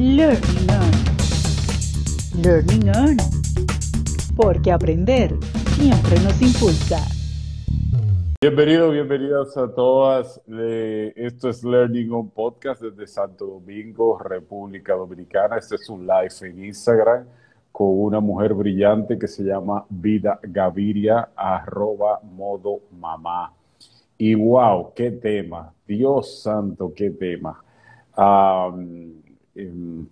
Learning On. Learning On. Porque aprender siempre nos impulsa. Bienvenidos, bienvenidas a todas. Esto es Learning On Podcast desde Santo Domingo, República Dominicana. Este es un live en Instagram con una mujer brillante que se llama Vida Gaviria, arroba modo mamá. Y wow, qué tema, Dios santo, qué tema. Em,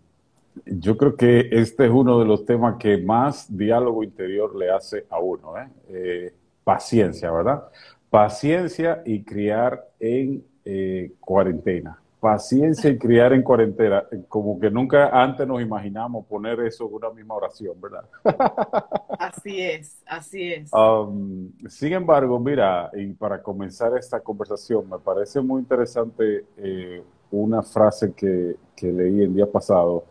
yo creo que este es uno de los temas que más diálogo interior le hace a uno, ¿eh? Eh, paciencia, ¿verdad? Paciencia y criar en eh, cuarentena. Paciencia y criar en cuarentena. Como que nunca antes nos imaginamos poner eso en una misma oración, ¿verdad? Así es, así es. Um, sin embargo, mira, y para comenzar esta conversación, me parece muy interesante una frase que, leí el día pasado,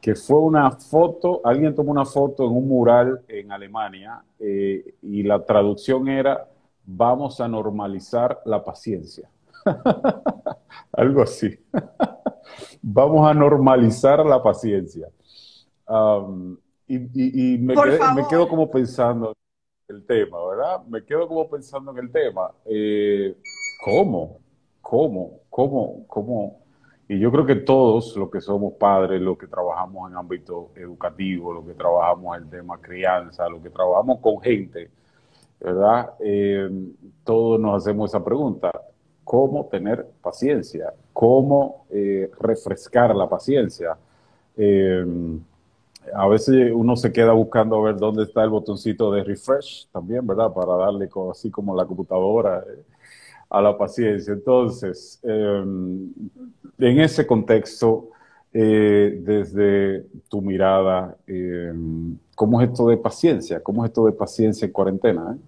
que fue una foto, alguien tomó una foto en un mural en Alemania eh, y la traducción era, vamos a normalizar la paciencia. Algo así. vamos a normalizar la paciencia. Um, y, me, quedo como pensando en el tema, ¿verdad? Me quedo como pensando en el tema. Eh, ¿Cómo? ¿Cómo? ¿Cómo? ¿Cómo? Y yo creo que todos los que somos padres, los que trabajamos en ámbito educativo, los que trabajamos en el tema crianza, los que trabajamos con gente, ¿verdad? Eh, todos nos hacemos esa pregunta. ¿Cómo tener paciencia? ¿Cómo eh, refrescar la paciencia? Eh, a veces uno se queda buscando a ver dónde está el botoncito de refresh también, ¿verdad? Para darle así como la computadora a la paciencia. Entonces, em, en ese contexto, eh, desde tu mirada, em, ¿cómo es esto de paciencia? ¿Cómo es esto de paciencia en cuarentena? Eh?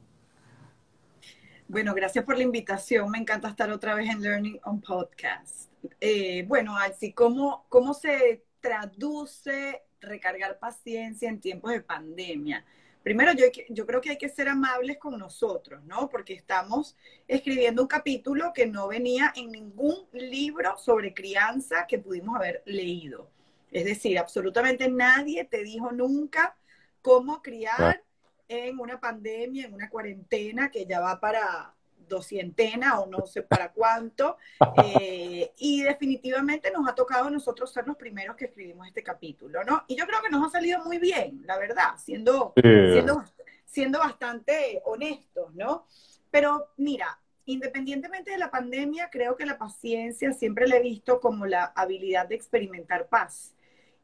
Bueno, gracias por la invitación. Me encanta estar otra vez en Learning on Podcast. Eh, bueno, así ¿cómo, ¿cómo se traduce recargar paciencia en tiempos de pandemia? Primero yo, yo creo que hay que ser amables con nosotros, ¿no? Porque estamos escribiendo un capítulo que no venía en ningún libro sobre crianza que pudimos haber leído. Es decir, absolutamente nadie te dijo nunca cómo criar en una pandemia, en una cuarentena que ya va para doscientena o no sé para cuánto. Eh, y definitivamente nos ha tocado a nosotros ser los primeros que escribimos este capítulo, ¿no? Y yo creo que nos ha salido muy bien, la verdad, siendo, siendo, siendo bastante honestos, ¿no? Pero mira, independientemente de la pandemia, creo que la paciencia siempre la he visto como la habilidad de experimentar paz.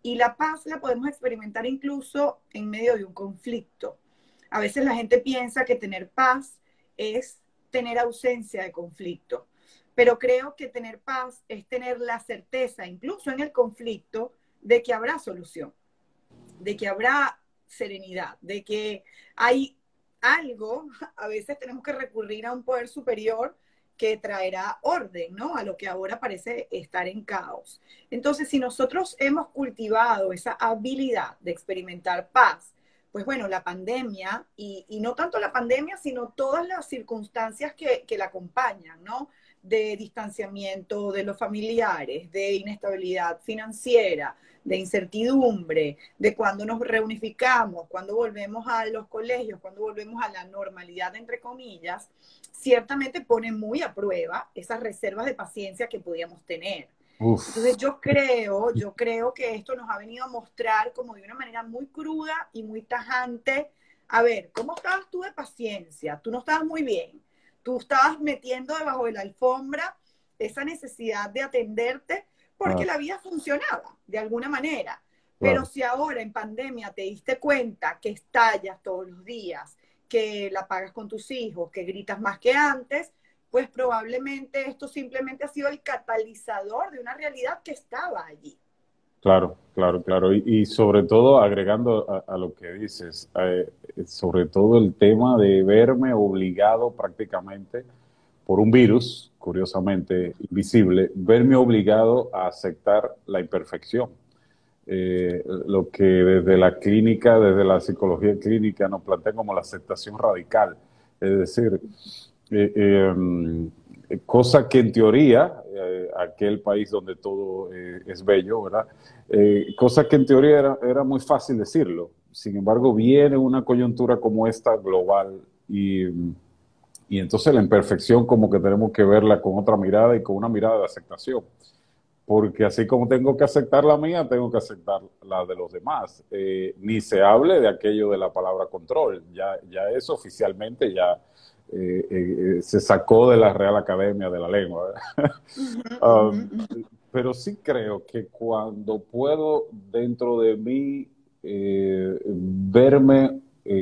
Y la paz la podemos experimentar incluso en medio de un conflicto. A veces la gente piensa que tener paz es tener ausencia de conflicto. Pero creo que tener paz es tener la certeza, incluso en el conflicto, de que habrá solución, de que habrá serenidad, de que hay algo, a veces tenemos que recurrir a un poder superior que traerá orden, ¿no? A lo que ahora parece estar en caos. Entonces, si nosotros hemos cultivado esa habilidad de experimentar paz, pues bueno, la pandemia, y, no tanto la pandemia, sino todas las circunstancias que, la acompañan, ¿no? De distanciamiento de los familiares, de inestabilidad financiera, de incertidumbre, de cuando nos reunificamos, cuando volvemos a los colegios, cuando volvemos a la normalidad, entre comillas, ciertamente pone muy a prueba esas reservas de paciencia que podíamos tener. Entonces yo creo, yo creo que esto nos ha venido a mostrar como de una manera muy cruda y muy tajante, a ver, ¿cómo estabas tú de paciencia? Tú no estabas muy bien, tú estabas metiendo debajo de la alfombra esa necesidad de atenderte porque la vida funcionaba de alguna manera. Pero si ahora en pandemia te diste cuenta que estallas todos los días, que la pagas con tus hijos, que gritas más que antes, pues probablemente esto simplemente ha sido el catalizador de una realidad que estaba allí. Claro, claro, claro. Y, sobre todo, agregando a, lo que dices, eh, sobre todo el tema de verme obligado prácticamente por un virus, curiosamente invisible, verme obligado a aceptar la imperfección. Eh, lo que desde la clínica, desde la psicología clínica nos plantea como la aceptación radical. Es decir, eh, em, cosa que en teoría, eh, aquel país donde todo eh, es bello, ¿verdad? cosa que en teoría era, era, muy fácil decirlo. Sin embargo, viene una coyuntura como esta global y, y entonces la imperfección como que tenemos que verla con otra mirada y con una mirada de aceptación porque así como tengo que aceptar la mía, tengo que aceptar la de los demás. Eh, ni se hable de aquello de la palabra control, ya, ya oficialmente ya eh, eh, se sacó de la Real Academia de la Lengua. Um, pero sí creo que cuando puedo dentro de mí verme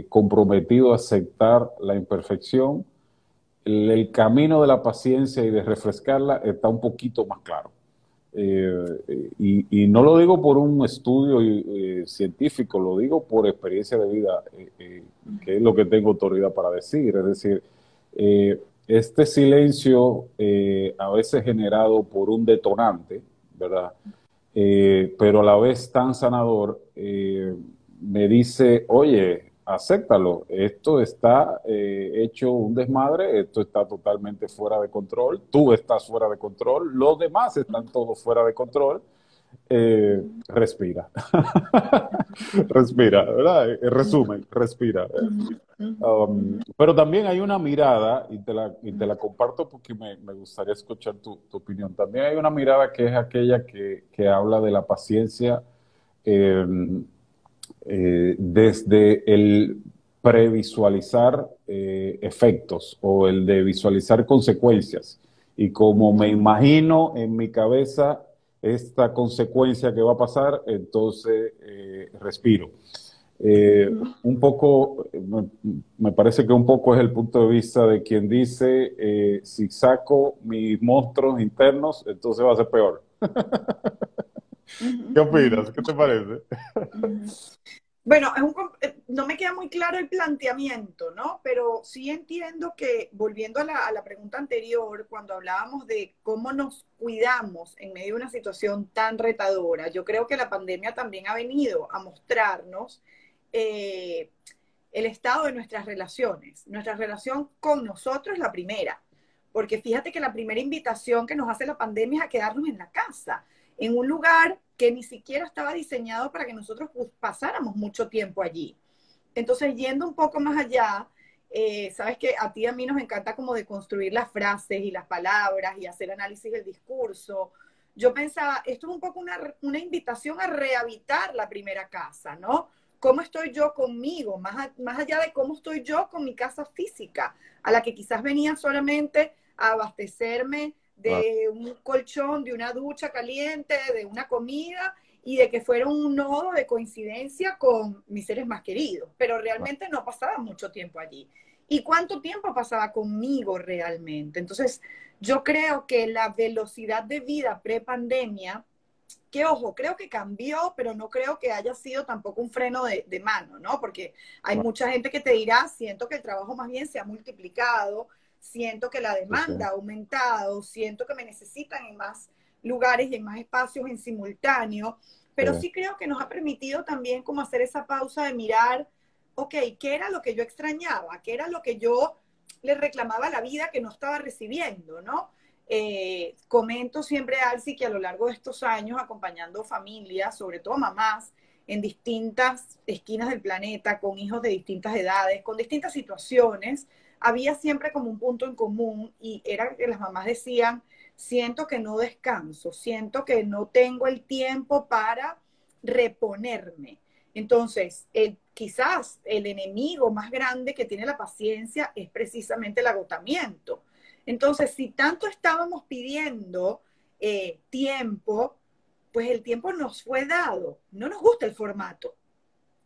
comprometido a aceptar la imperfección, el camino de la paciencia y de refrescarla está un poquito más claro. Eh, y, no lo digo por un estudio eh, científico, lo digo por experiencia de vida, eh, que es lo que tengo autoridad para decir. Es decir, este silencio a veces generado por un detonante, ¿verdad? pero a la vez tan sanador, me dice, oye, acéptalo. Esto está eh, hecho un desmadre, esto está totalmente fuera de control, tú estás fuera de control, los demás están todos fuera de control. Eh, respira. respira, ¿verdad? En resumen, respira. Um, pero también hay una mirada, y te la, y te la comparto porque me, me gustaría escuchar tu, tu, opinión. También hay una mirada que es aquella que, que habla de la paciencia. Eh, eh, desde el previsualizar eh, efectos o el de visualizar consecuencias. Y como me imagino en mi cabeza esta consecuencia que va a pasar, entonces eh, respiro. un poco, me, parece que un poco es el punto de vista de quien dice, si saco mis monstruos internos, entonces va a ser peor. ¿Qué opinas? ¿Qué te parece? Bueno, eh, no me queda muy claro el planteamiento, ¿no? Pero sí entiendo que, volviendo a la, pregunta anterior, cuando hablábamos de cómo nos cuidamos en medio de una situación tan retadora, yo creo que la pandemia también ha venido a mostrarnos eh, el estado de nuestras relaciones. Nuestra relación con nosotros, la primera. Porque fíjate que la primera invitación que nos hace la pandemia es a quedarnos en la casa en un lugar que ni siquiera estaba diseñado para que nosotros pues, pasáramos mucho tiempo allí. Entonces, yendo un poco más allá, eh, sabes que a ti y a mí nos encanta como de construir las frases y las palabras y hacer análisis del discurso. Yo pensaba, esto es un poco una, invitación a rehabitar la primera casa, ¿no? ¿Cómo estoy yo conmigo? Más, más allá de cómo estoy yo con mi casa física, a la que quizás venía solamente a abastecerme de un colchón, de una ducha caliente, de una comida y de que fuera un nodo de coincidencia con mis seres más queridos, pero realmente no pasaba mucho tiempo allí. ¿Y cuánto tiempo pasaba conmigo realmente? Entonces, yo creo que la velocidad de vida pre-pandemia, que ojo, creo que cambió, pero no creo que haya sido tampoco un freno de, mano, ¿no? Porque hay mucha gente que te dirá, siento que el trabajo más bien se ha multiplicado, siento que la demanda ha aumentado, siento que me necesitan en más lugares y en más espacios en simultáneo, pero sí. creo que nos ha permitido también como hacer esa pausa de mirar, ok, ¿qué era lo que yo extrañaba? ¿Qué era lo que yo le reclamaba a la vida que no estaba recibiendo, no? Eh, comento siempre Alci que a lo largo de estos años, acompañando familias, sobre todo mamás, en distintas esquinas del planeta, con hijos de distintas edades, con distintas situaciones, había siempre como un punto en común y era que las mamás decían, siento que no descanso, siento que no tengo el tiempo para reponerme. Entonces, quizás el enemigo más grande que tiene la paciencia es precisamente el agotamiento. Entonces, si tanto estábamos pidiendo eh, tiempo, pues el tiempo nos fue dado. No nos gusta el formato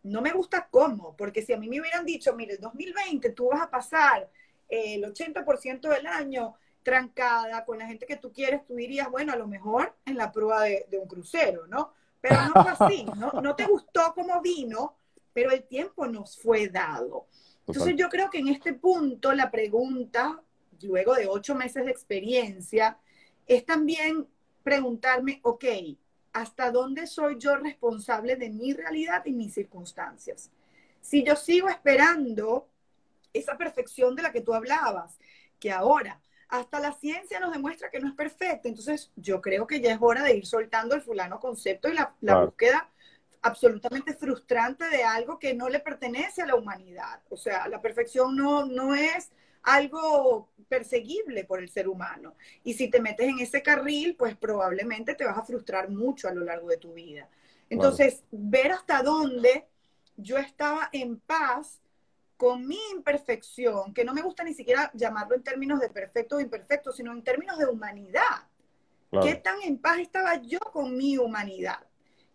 no me gusta cómo, porque si a mí me hubieran dicho, mire, el 2020 tú vas a pasar eh, el 80% del año trancada con la gente que tú quieres, tú dirías, bueno, a lo mejor en la prueba de, un crucero, ¿no? Pero no fue así, ¿no? No te gustó cómo vino, pero el tiempo nos fue dado. Entonces yo creo que en este punto la pregunta, luego de ocho meses de experiencia, es también preguntarme, ok, hasta dónde soy yo responsable de mi realidad y mis circunstancias. Si yo sigo esperando esa perfección de la que tú hablabas, que ahora hasta la ciencia nos demuestra que no es perfecta. Entonces, yo creo que ya es hora de ir soltando el fulano concepto y la, búsqueda absolutamente frustrante de algo que no le pertenece a la humanidad. O sea, la perfección no, no es algo perseguible por el ser humano. Y si te metes en ese carril, pues probablemente te vas a frustrar mucho a lo largo de tu vida. Entonces, ver hasta dónde yo estaba en paz con mi imperfección, que no me gusta ni siquiera llamarlo en términos de perfecto o imperfecto, sino en términos de humanidad. ¿Qué tan en paz estaba yo con mi humanidad?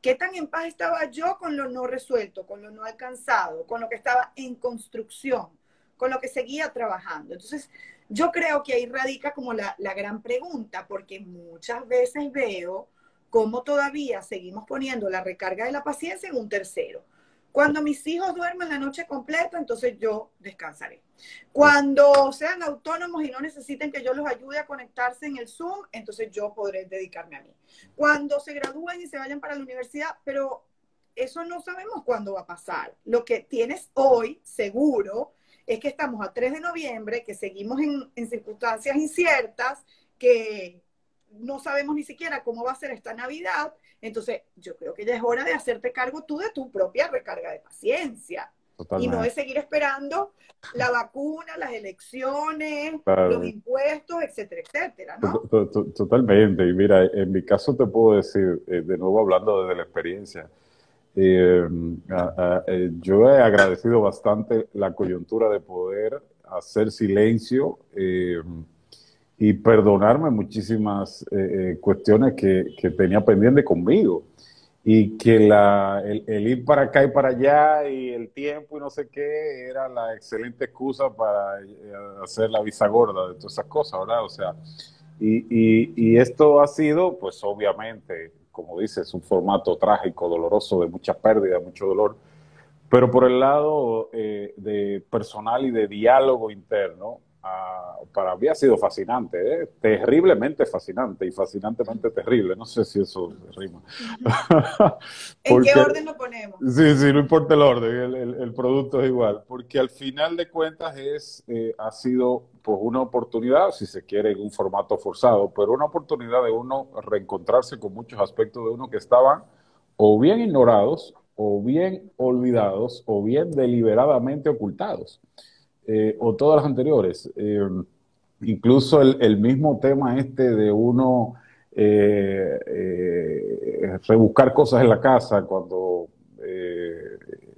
¿Qué tan en paz estaba yo con lo no resuelto, con lo no alcanzado, con lo que estaba en construcción, con lo que seguía trabajando? Entonces, yo creo que ahí radica como la, la gran pregunta, porque muchas veces veo cómo todavía seguimos poniendo la recarga de la paciencia en un tercero. Cuando mis hijos duermen la noche completa, entonces yo descansaré. Cuando sean autónomos y no necesiten que yo los ayude a conectarse en el Zoom, entonces yo podré dedicarme a mí. Cuando se gradúen y se vayan para la universidad, pero eso no sabemos cuándo va a pasar. Lo que tienes hoy, seguro, es que estamos a 3 de noviembre, que seguimos en, en circunstancias inciertas, que no sabemos ni siquiera cómo va a ser esta Navidad. Entonces, yo creo que ya es hora de hacerte cargo tú de tu propia recarga de paciencia. Y no de seguir esperando la vacuna, las elecciones, los impuestos, etcétera, etcétera, ¿no? Totalmente. Y mira, en mi caso te puedo decir, eh, de nuevo hablando desde la experiencia, eh, eh, yo he agradecido bastante la coyuntura de poder hacer silencio y perdonarme muchísimas eh, eh, cuestiones que, que, tenía pendiente conmigo. Y que la, el, ir para acá y para allá y el tiempo y no sé qué era la excelente excusa para eh, hacer la visa gorda de todas esas cosas, ¿verdad? O sea, y, y, y esto ha sido, pues obviamente, como dices, un formato trágico, doloroso, de mucha pérdida, mucho dolor, pero por el lado de personal y de diálogo interno, para mí ha sido fascinante, ¿eh? terriblemente fascinante y fascinantemente terrible. No sé si eso rima. ¿En qué orden lo ponemos? Sí, sí, no importa el orden, el, producto es igual, porque al final de cuentas es, eh, ha sido pues, una oportunidad, si se quiere, en un formato forzado, pero una oportunidad de uno reencontrarse con muchos aspectos de uno que estaban o bien ignorados, o bien olvidados, o bien deliberadamente ocultados. Eh, o todas las anteriores. Eh, incluso el, mismo tema este de uno eh, rebuscar cosas en la casa cuando,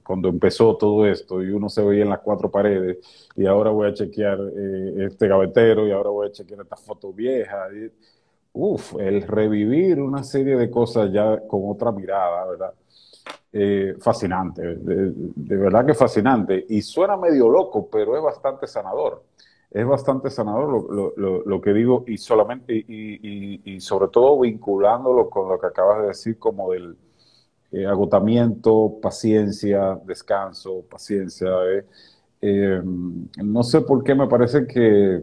cuando empezó todo esto y uno se veía en las cuatro paredes y ahora voy a chequear este gavetero y ahora voy a chequear esta foto vieja. uf, el revivir una serie de cosas ya con otra mirada, ¿verdad? Eh, fascinante, de, verdad que fascinante. Y suena medio loco, pero es bastante sanador. Es bastante sanador lo, que digo y solamente y, sobre todo vinculándolo con lo que acabas de decir como del eh, agotamiento, paciencia, descanso, paciencia. Eh, no sé por qué me parece que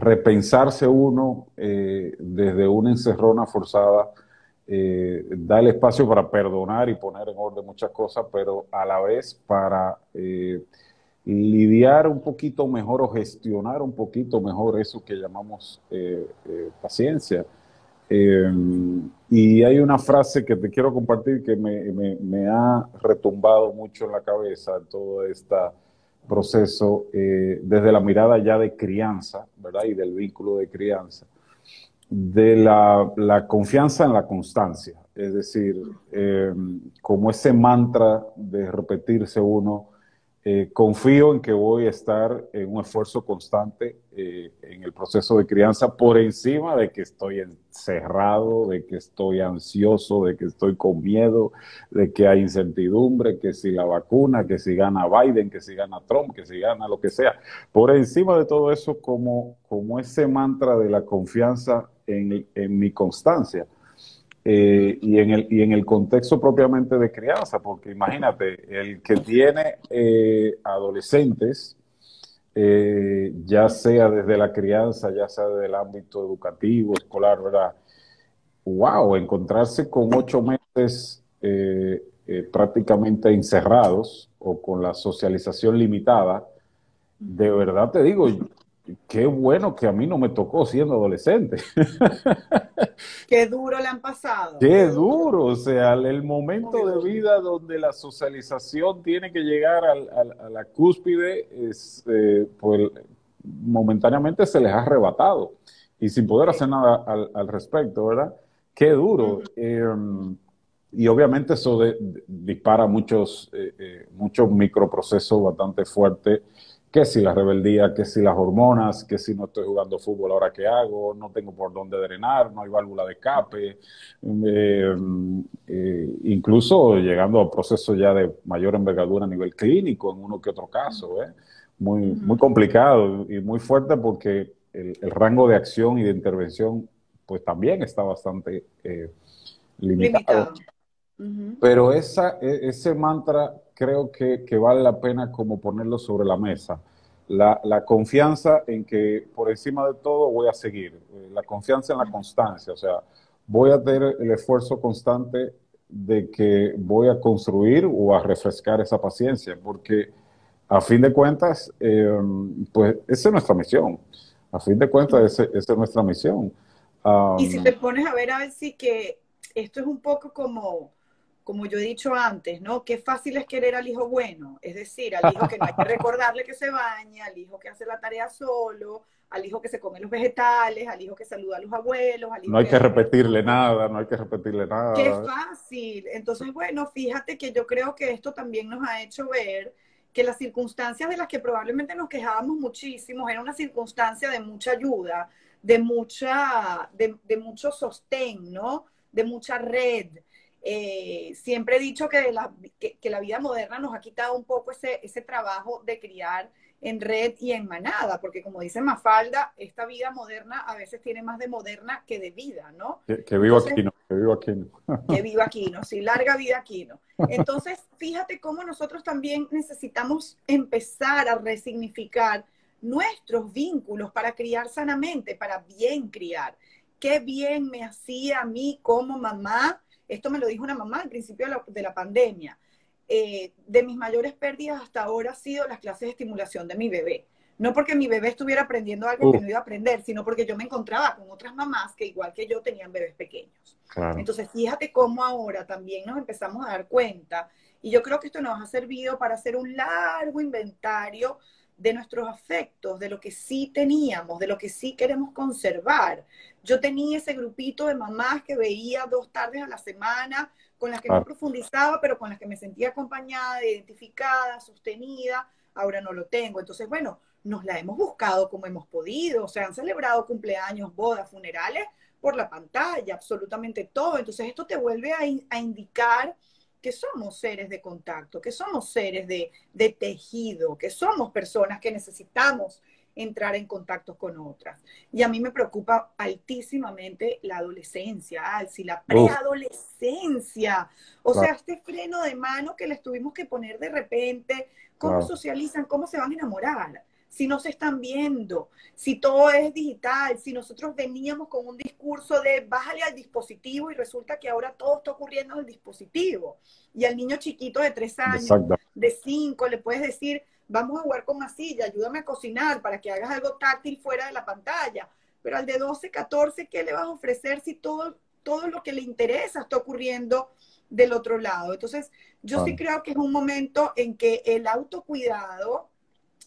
repensarse uno desde una encerrona forzada eh, da el espacio para perdonar y poner en orden muchas cosas, pero a la vez para eh, lidiar un poquito mejor o gestionar un poquito mejor eso que llamamos eh, paciencia. y hay una frase que te quiero compartir que me, ha retumbado mucho en la cabeza en todo este proceso, desde la mirada ya de crianza, ¿verdad? Y del vínculo de crianza de la, confianza en la constancia, es decir, eh, como ese mantra de repetirse uno, eh, confío en que voy a estar en un esfuerzo constante eh, en el proceso de crianza por encima de que estoy encerrado, de que estoy ansioso, de que estoy con miedo, de que hay incertidumbre, que si la vacuna, que si gana Biden, que si gana Trump, que si gana lo que sea. Por encima de todo eso, como, como ese mantra de la confianza en, mi constancia. Eh, y, en el, y en el contexto propiamente de crianza, porque imagínate, el que tiene eh, adolescentes, eh, ya sea desde la crianza, ya sea desde el ámbito educativo, escolar, ¿verdad? ¡Wow! Encontrarse con ocho meses prácticamente encerrados o con la socialización limitada, de verdad te digo, qué bueno que a mí no me tocó siendo adolescente. qué duro le han pasado. Qué duro, o sea, el momento de vida donde la socialización tiene que llegar a la cúspide, es, eh, pues momentáneamente se les ha arrebatado y sin poder hacer nada al, respecto, ¿verdad? Qué duro. Em, y obviamente eso dispara muchos, eh, eh, muchos microprocesos bastante fuertes que si la rebeldía, que si las hormonas, que si no estoy jugando fútbol ahora que hago, no tengo por dónde drenar, no hay válvula de escape, eh, eh, incluso llegando a procesos ya de mayor envergadura a nivel clínico en uno que otro caso, ¿eh? muy, muy complicado y muy fuerte porque el, rango de acción y de intervención pues también está bastante limitado. Pero esa, e, ese mantra creo que, vale la pena como ponerlo sobre la mesa. La, confianza en que por encima de todo voy a seguir, eh, la confianza en la constancia, o sea, voy a tener el esfuerzo constante de que voy a construir o a refrescar esa paciencia, porque a fin de cuentas, em, pues esa es nuestra misión. A fin de cuentas, esa, es nuestra misión. y si te pones a ver, a ver si que esto es un poco como como yo he dicho antes, ¿no? Qué fácil es querer al hijo bueno, es decir, al hijo que no hay que recordarle que se baña, al hijo que hace la tarea solo, al hijo que se come los vegetales, al hijo que saluda a los abuelos, al hijo No hay que, repetirle nada, no hay que repetirle nada. Qué fácil. Entonces, bueno, fíjate que yo creo que esto también nos ha hecho ver que las circunstancias de las que probablemente nos quejábamos muchísimo era una circunstancia de mucha ayuda, de mucha, de, de mucho sostén, ¿no? De mucha red, eh, siempre he dicho que la, que, la, vida moderna nos ha quitado un poco ese, ese trabajo de criar en red y en manada, porque como dice Mafalda, esta vida moderna a veces tiene más de moderna que de vida, ¿no? Que, vivo aquí, ¿no? Que vivo aquí, ¿no? que vivo aquí, ¿no? Sí, larga vida aquí, ¿no? Entonces, fíjate cómo nosotros también necesitamos empezar a resignificar nuestros vínculos para criar sanamente, para bien criar. Qué bien me hacía a mí como mamá esto me lo dijo una mamá al principio de la, pandemia. Eh, de mis mayores pérdidas hasta ahora ha sido las clases de estimulación de mi bebé. No porque mi bebé estuviera aprendiendo algo que no iba a aprender, sino porque yo me encontraba con otras mamás que igual que yo tenían bebés pequeños. Entonces, fíjate cómo ahora también nos empezamos a dar cuenta, y yo creo que esto nos ha servido para hacer un largo inventario de nuestros afectos, de lo que sí teníamos, de lo que sí queremos conservar. Yo tenía ese grupito de mamás que veía dos tardes a la semana, con las que no profundizaba, pero con las que me sentía acompañada, identificada, sostenida. Ahora no lo tengo. Entonces, bueno, nos la hemos buscado como hemos podido. O sea, han celebrado cumpleaños, bodas, funerales por la pantalla, absolutamente todo. Entonces, esto te vuelve a, a indicar que somos seres de contacto, que somos seres de, tejido, que somos personas que necesitamos entrar en contacto con otras. Y a mí me preocupa altísimamente la adolescencia, si la preadolescencia. O sea, este freno de mano que les tuvimos que poner de repente, cómo socializan, cómo se van a enamorar si no se están viendo, si todo es digital, si nosotros veníamos con un discurso de bájale al dispositivo y resulta que ahora todo está ocurriendo en el dispositivo. Y al niño chiquito de tres años, de cinco, le puedes decir, vamos a jugar con una silla, ayúdame a cocinar para que hagas algo táctil fuera de la pantalla. Pero al de 12, 14, ¿qué le vas a ofrecer si todo, todo lo que le interesa está ocurriendo del otro lado? Entonces, yo sí creo que es un momento en que el autocuidado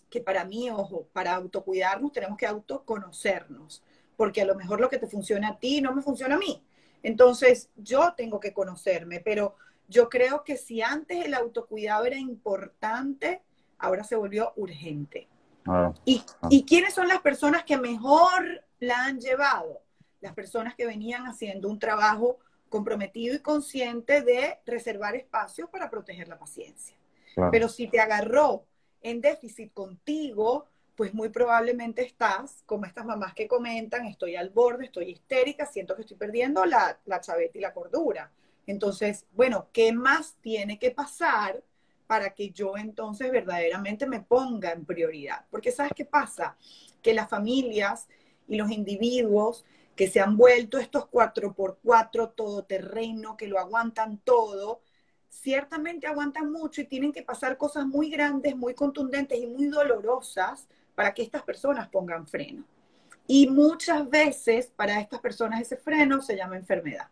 que para mí, ojo, para autocuidarnos tenemos que autoconocernos, porque a lo mejor lo que te funciona a ti no me funciona a mí. Entonces, yo tengo que conocerme, pero yo creo que si antes el autocuidado era importante, ahora se volvió urgente. Ah, ¿Y, ah. ¿Y quiénes son las personas que mejor la han llevado? Las personas que venían haciendo un trabajo comprometido y consciente de reservar espacios para proteger la paciencia. Pero si te agarró en déficit contigo, pues muy probablemente estás como estas mamás que comentan, estoy al borde, estoy histérica, siento que estoy perdiendo la, la chaveta y la cordura. Entonces, bueno, ¿qué más tiene que pasar para que yo entonces verdaderamente me ponga en prioridad? Porque ¿sabes qué pasa? Que las familias y los individuos que se han vuelto estos cuatro por cuatro todoterreno, que lo aguantan todo, ciertamente aguantan mucho y tienen que pasar cosas muy grandes, muy contundentes y muy dolorosas para que estas personas pongan freno. Y muchas veces para estas personas ese freno se llama enfermedad,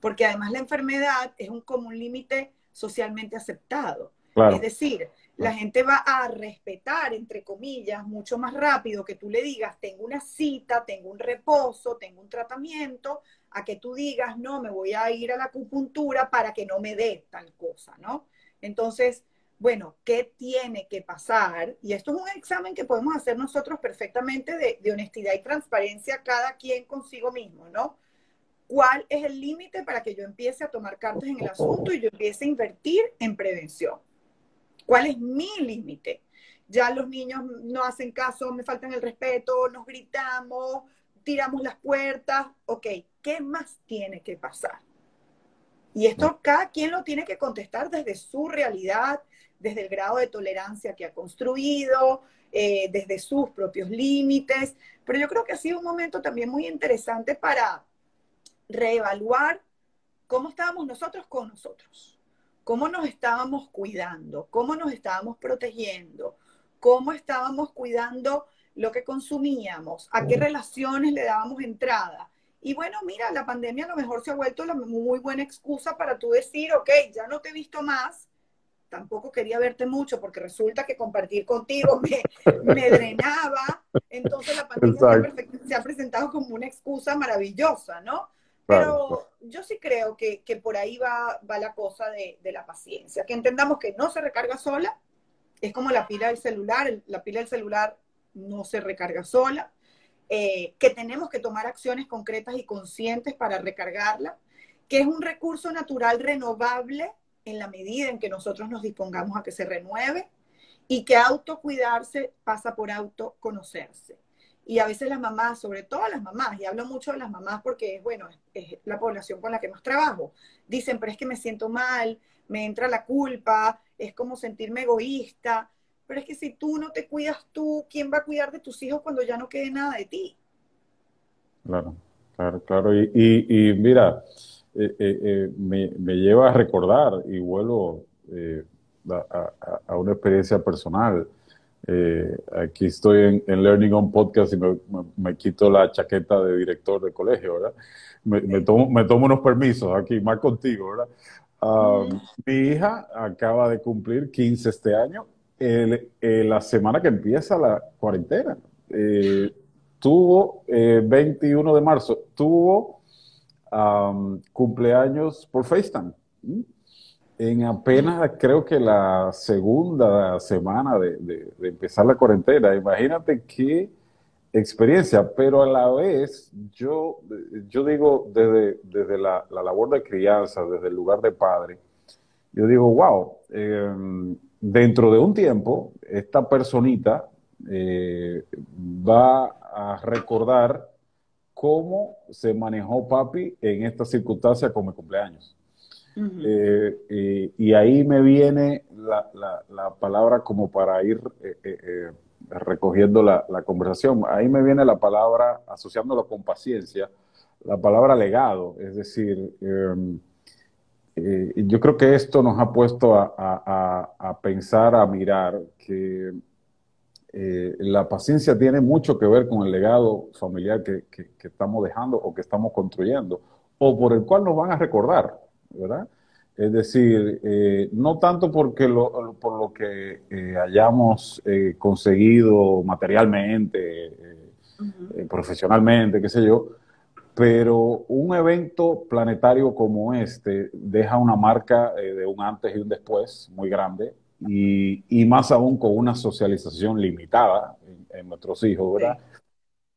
porque además la enfermedad es un común límite socialmente aceptado. Es decir, la gente va a respetar, entre comillas, mucho más rápido que tú le digas, tengo una cita, tengo un reposo, tengo un tratamiento, a que tú digas, no, me voy a ir a la acupuntura para que no me dé tal cosa, ¿no? Entonces, bueno, ¿qué tiene que pasar? Y esto es un examen que podemos hacer nosotros perfectamente de, de honestidad y transparencia cada quien consigo mismo, ¿no? ¿Cuál es el límite para que yo empiece a tomar cartas en el asunto y yo empiece a invertir en prevención? ¿Cuál es mi límite? Ya los niños no hacen caso, me faltan el respeto, nos gritamos, tiramos las puertas, ok, ¿qué más tiene que pasar? Y esto cada quien lo tiene que contestar desde su realidad, desde el grado de tolerancia que ha construido, eh, desde sus propios límites. Pero yo creo que ha sido un momento también muy interesante para reevaluar cómo estábamos nosotros con nosotros, cómo nos estábamos cuidando, cómo nos estábamos protegiendo, cómo estábamos cuidando lo que consumíamos, a qué relaciones le dábamos entrada. Y bueno, mira, la pandemia a lo mejor se ha vuelto la muy buena excusa para tú decir, ok, ya no te he visto más, tampoco quería verte mucho porque resulta que compartir contigo me, me drenaba, entonces la pandemia se ha presentado como una excusa maravillosa, ¿no? Pero yo sí creo que, que por ahí va, va la cosa de, de, la paciencia, que entendamos que no se recarga sola, es como la pila del celular, la pila del celular no se recarga sola, eh, que tenemos que tomar acciones concretas y conscientes para recargarla, que es un recurso natural renovable en la medida en que nosotros nos dispongamos a que se renueve y que autocuidarse pasa por autoconocerse. Y a veces las mamás, sobre todo las mamás, y hablo mucho de las mamás porque es, bueno, es, es la población con la que más trabajo, dicen, pero es que me siento mal, me entra la culpa, es como sentirme egoísta. Pero es que si tú no te cuidas tú, ¿quién va a cuidar de tus hijos cuando ya no quede nada de ti? Claro, claro, claro. Y, y, mira, eh, eh, eh, me, me, lleva a recordar y vuelvo a, a, una experiencia personal. aquí estoy en, Learning on Podcast y me, me, quito la chaqueta de director de colegio, ¿verdad? Me, tomo, me tomo unos permisos aquí, más contigo, ¿verdad? Ah, mi hija acaba de cumplir 15 este año la semana que empieza la cuarentena. Eh, tuvo, 21 eh, de marzo, tuvo cumpleaños por FaceTime. En apenas creo que la segunda semana de, empezar la cuarentena. Imagínate qué experiencia, pero a la vez yo, yo digo desde, desde la labor de crianza, desde el lugar de padre, yo digo, wow, dentro de un tiempo, esta personita eh, va a recordar cómo se manejó papi en esta circunstancia con mi cumpleaños. Eh, y ahí me viene la, palabra como para ir eh, recogiendo la, conversación. Ahí me viene la palabra, asociándolo con paciencia, la palabra legado, es decir, em, eh, yo creo que esto nos ha puesto a, pensar, a mirar que eh, la paciencia tiene mucho que ver con el legado familiar que, estamos dejando o que estamos construyendo, o por el cual nos van a recordar, ¿verdad? Es decir, eh, no tanto porque lo, por lo que hayamos conseguido materialmente, profesionalmente, qué sé yo, pero un evento planetario como este deja una marca eh, de un antes y un después muy grande y, y más aún con una socialización limitada en, nuestros hijos, ¿verdad?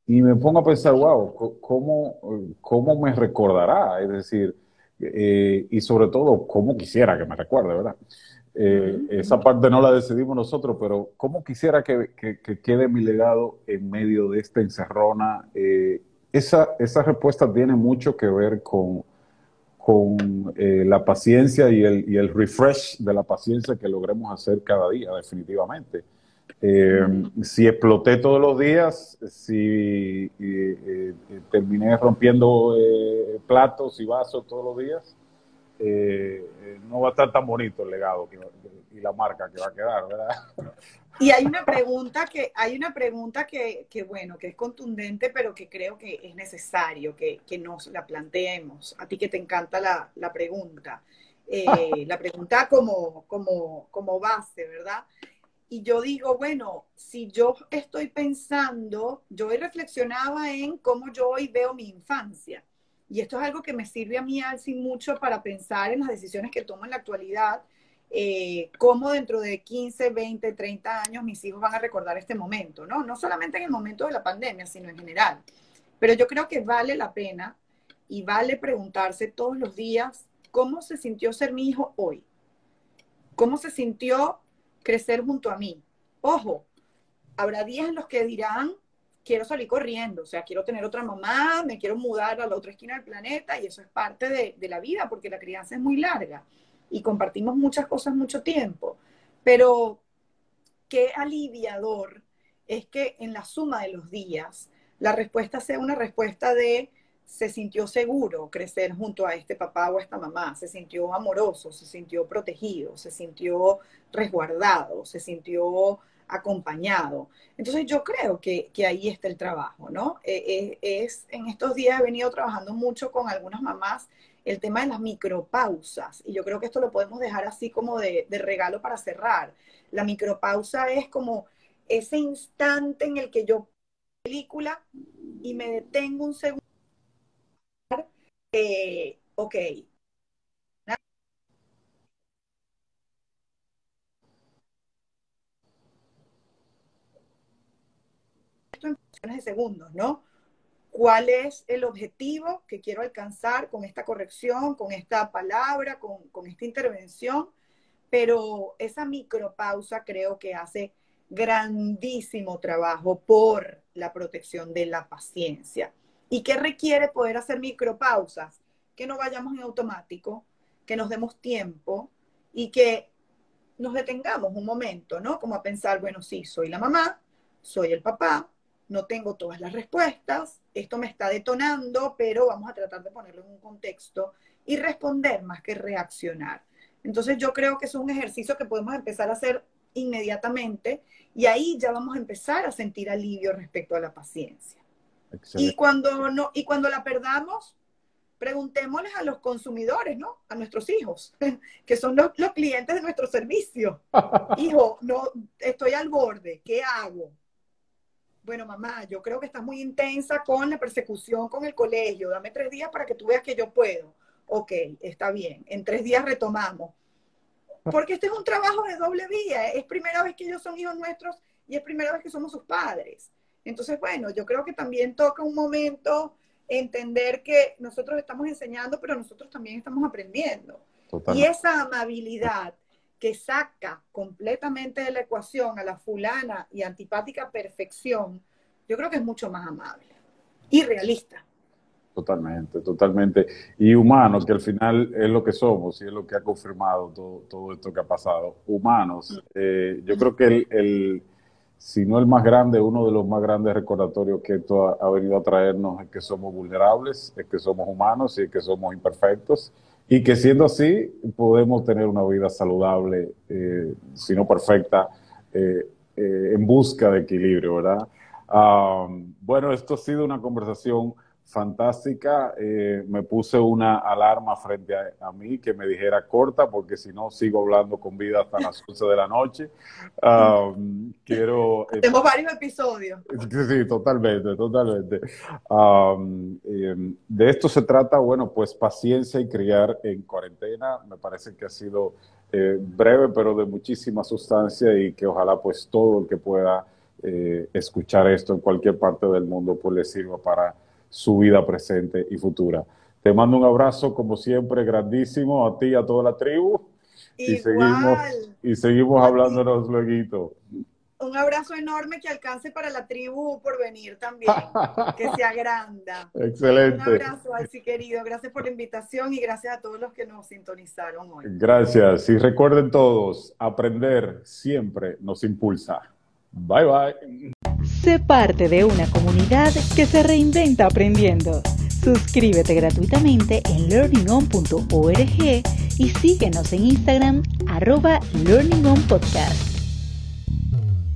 Y me pongo a pensar, wow, ¿cómo, cómo me recordará? Es decir, eh, y sobre todo, cómo quisiera que me recuerde, ¿verdad? Eh, esa parte no la decidimos nosotros, pero cómo quisiera que, que, que quede mi legado en medio de esta encerrona esa, esa respuesta tiene mucho que ver con, con eh, la paciencia y el, y el refresh de la paciencia que logremos hacer cada día, definitivamente. Eh, si exploté todos los días, si eh, terminé rompiendo platos y vasos todos los días, eh, no va a estar tan bonito el legado y la marca que va a quedar, ¿verdad? Y hay una pregunta que, hay una pregunta que, que, bueno, que es contundente, pero que creo que es necesario que, que nos la planteemos. A ti que te encanta la, la pregunta. Eh, la pregunta como, como, como base, ¿verdad? Y yo digo, bueno, si yo estoy pensando, yo hoy reflexionaba en cómo yo hoy veo mi infancia. Y esto es algo que me sirve a mí, Alci, mucho para pensar en las decisiones que tomo en la actualidad, eh, cómo dentro de 15, 20, 30 años mis hijos van a recordar este momento, ¿no? No solamente en el momento de la pandemia, sino en general. Pero yo creo que vale la pena y vale preguntarse todos los días cómo se sintió ser mi hijo hoy, cómo se sintió crecer junto a mí. Ojo, habrá días en los que dirán, quiero salir corriendo, o sea, quiero tener otra mamá, me quiero mudar a la otra esquina del planeta y eso es parte de, de la vida porque la crianza es muy larga y compartimos muchas cosas mucho tiempo. Pero qué aliviador es que en la suma de los días la respuesta sea una respuesta de se sintió seguro crecer junto a este papá o a esta mamá, se sintió amoroso, se sintió protegido, se sintió resguardado, se sintió acompañado. Entonces yo creo que, ahí está el trabajo, ¿no? Eh, eh, es, en estos días he venido trabajando mucho con algunas mamás el tema de las micropausas y yo creo que esto lo podemos dejar así como de, regalo para cerrar. La micropausa es como ese instante en el que yo película y me detengo un segundo eh, ok. Esto en de segundos, ¿no? ¿Cuál es el objetivo que quiero alcanzar con esta corrección, con esta palabra, con, con esta intervención? Pero esa micropausa creo que hace grandísimo trabajo por la protección de la paciencia. ¿Y qué requiere poder hacer micropausas? Que no vayamos en automático, que nos demos tiempo y que nos detengamos un momento, ¿no? Como a pensar, bueno, sí, soy la mamá, soy el papá, no tengo todas las respuestas, esto me está detonando, pero vamos a tratar de ponerlo en un contexto y responder más que reaccionar. Entonces yo creo que es un ejercicio que podemos empezar a hacer inmediatamente y ahí ya vamos a empezar a sentir alivio respecto a la paciencia. Y cuando, no, y cuando la perdamos, preguntémosles a los consumidores, ¿no? A nuestros hijos, que son los, los clientes de nuestro servicio. Hijo, no, estoy al borde, ¿qué hago? Bueno, mamá, yo creo que estás muy intensa con la persecución con el colegio. Dame tres días para que tú veas que yo puedo. Ok, está bien. En tres días retomamos. Porque este es un trabajo de doble vía. Es primera vez que ellos son hijos nuestros y es primera vez que somos sus padres. Entonces, bueno, yo creo que también toca un momento entender que nosotros estamos enseñando, pero nosotros también estamos aprendiendo. Y esa amabilidad que saca completamente de la ecuación a la fulana y antipática perfección, yo creo que es mucho más amable y realista. Totalmente, totalmente. Y humanos, que al final es lo que somos y es lo que ha confirmado todo, todo esto que ha pasado. Humanos. Mm. Eh, yo creo que el si no el más grande, uno de los más grandes recordatorios que esto ha, venido a traernos es que somos vulnerables, es que somos humanos y es que somos imperfectos y que siendo así podemos tener una vida saludable, eh, si no perfecta, eh, eh, en busca de equilibrio, ¿verdad? Ah, bueno, esto ha sido una conversación fantástica. Eh, me puse una alarma frente a, mí que me dijera corta, porque si no sigo hablando con vida hasta las 11 de la noche. Um, quiero. Tenemos varios episodios. Sí, totalmente, totalmente. Um, em, de esto se trata, bueno, pues paciencia y criar en cuarentena. Me parece que ha sido eh, breve, pero de muchísima sustancia y que ojalá, pues todo el que pueda eh, escuchar esto en cualquier parte del mundo, pues le sirva para su vida presente y futura. Te mando un abrazo, como siempre, grandísimo a ti y a toda la tribu. Y seguimos, y seguimos hablándonos luego. Un abrazo enorme que alcance para la tribu por venir también, que se agranda. Excelente. Un abrazo, Alci querido. Gracias por la invitación y gracias a todos los que nos sintonizaron hoy. Gracias. Y recuerden todos, aprender siempre nos impulsa. Bye bye. Sé parte de una comunidad que se reinventa aprendiendo. Suscríbete gratuitamente en learningon.org y síguenos en Instagram arroba learningonpodcast.